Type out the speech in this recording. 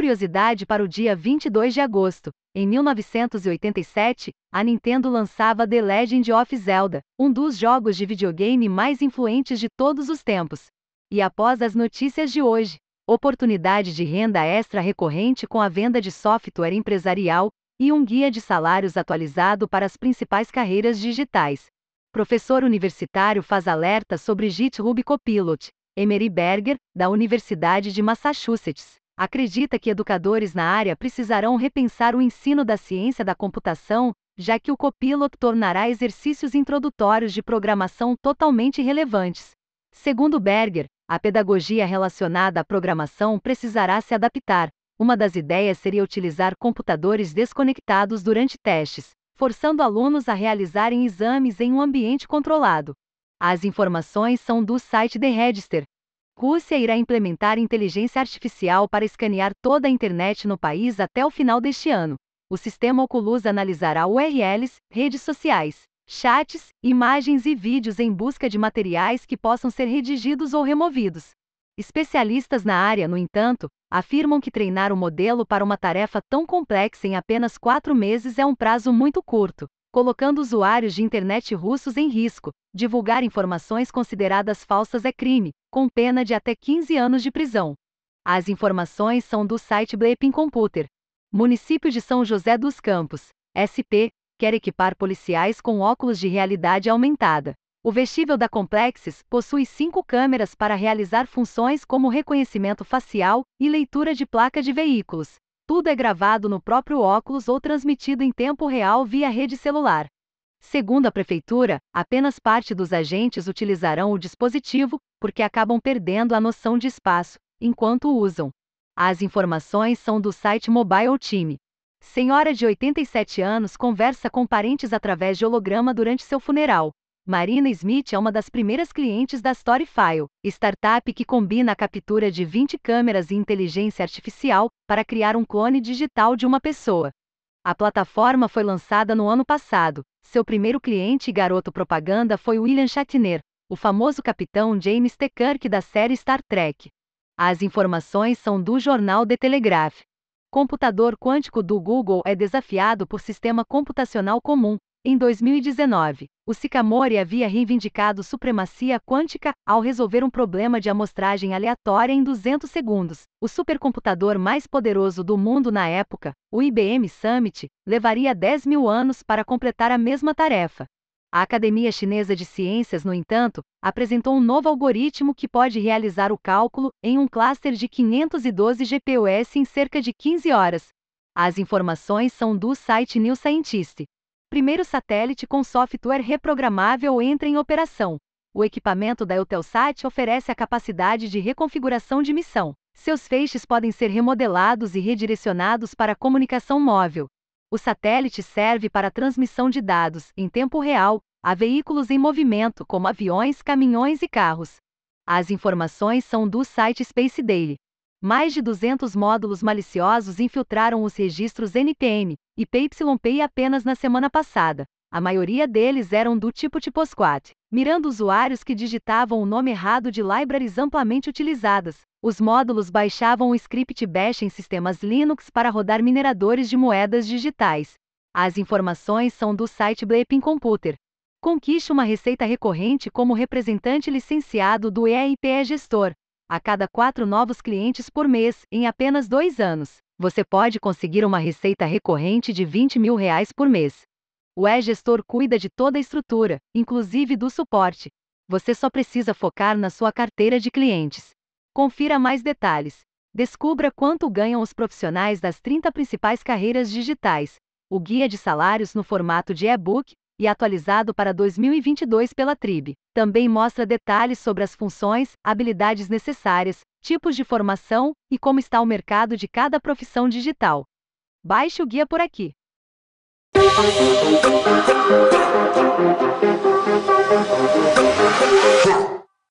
curiosidade para o dia 22 de agosto, em 1987, a Nintendo lançava The Legend of Zelda, um dos jogos de videogame mais influentes de todos os tempos. E após as notícias de hoje, oportunidade de renda extra recorrente com a venda de software empresarial e um guia de salários atualizado para as principais carreiras digitais. Professor universitário faz alerta sobre GitHub Copilot. Emery Berger, da Universidade de Massachusetts, acredita que educadores na área precisarão repensar o ensino da ciência da computação, já que o Copilot tornará exercícios introdutórios de programação totalmente irrelevantes. Segundo Berger, a pedagogia relacionada à programação precisará se adaptar. Uma das ideias seria utilizar computadores desconectados durante testes, forçando alunos a realizarem exames em um ambiente controlado. As informações são do site The Register, Rússia irá implementar inteligência artificial para escanear toda a internet no país até o final deste ano. O sistema Oculus analisará URLs, redes sociais, chats, imagens e vídeos em busca de materiais que possam ser redigidos ou removidos. Especialistas na área, no entanto, afirmam que treinar o modelo para uma tarefa tão complexa em apenas quatro meses é um prazo muito curto colocando usuários de internet russos em risco. Divulgar informações consideradas falsas é crime, com pena de até 15 anos de prisão. As informações são do site Bleeping Computer. Município de São José dos Campos, SP, quer equipar policiais com óculos de realidade aumentada. O vestível da Complexes possui cinco câmeras para realizar funções como reconhecimento facial e leitura de placa de veículos. Tudo é gravado no próprio óculos ou transmitido em tempo real via rede celular. Segundo a prefeitura, apenas parte dos agentes utilizarão o dispositivo, porque acabam perdendo a noção de espaço, enquanto usam. As informações são do site Mobile Team. Senhora de 87 anos conversa com parentes através de holograma durante seu funeral. Marina Smith é uma das primeiras clientes da Storyfile, startup que combina a captura de 20 câmeras e inteligência artificial para criar um clone digital de uma pessoa. A plataforma foi lançada no ano passado. Seu primeiro cliente e garoto propaganda foi William Shatner, o famoso capitão James T. Kirk da série Star Trek. As informações são do jornal The Telegraph. Computador quântico do Google é desafiado por sistema computacional comum, em 2019, o Sycamore havia reivindicado supremacia quântica ao resolver um problema de amostragem aleatória em 200 segundos. O supercomputador mais poderoso do mundo na época, o IBM Summit, levaria 10 mil anos para completar a mesma tarefa. A Academia Chinesa de Ciências, no entanto, apresentou um novo algoritmo que pode realizar o cálculo em um cluster de 512 GPUs em cerca de 15 horas. As informações são do site New Scientist primeiro satélite com software reprogramável entra em operação. O equipamento da Eutelsat oferece a capacidade de reconfiguração de missão. Seus feixes podem ser remodelados e redirecionados para comunicação móvel. O satélite serve para transmissão de dados, em tempo real, a veículos em movimento, como aviões, caminhões e carros. As informações são do site Space Daily. Mais de 200 módulos maliciosos infiltraram os registros NPM e PYP apenas na semana passada. A maioria deles eram do tipo Typosquad, mirando usuários que digitavam o nome errado de libraries amplamente utilizadas. Os módulos baixavam o script bash em sistemas Linux para rodar mineradores de moedas digitais. As informações são do site Bleeping Computer. Conquiste uma receita recorrente como representante licenciado do EIPE Gestor a cada quatro novos clientes por mês, em apenas dois anos. Você pode conseguir uma receita recorrente de 20 mil reais por mês. O e-gestor cuida de toda a estrutura, inclusive do suporte. Você só precisa focar na sua carteira de clientes. Confira mais detalhes. Descubra quanto ganham os profissionais das 30 principais carreiras digitais. O guia de salários no formato de e-book e atualizado para 2022 pela Trib. Também mostra detalhes sobre as funções, habilidades necessárias, tipos de formação e como está o mercado de cada profissão digital. Baixe o guia por aqui.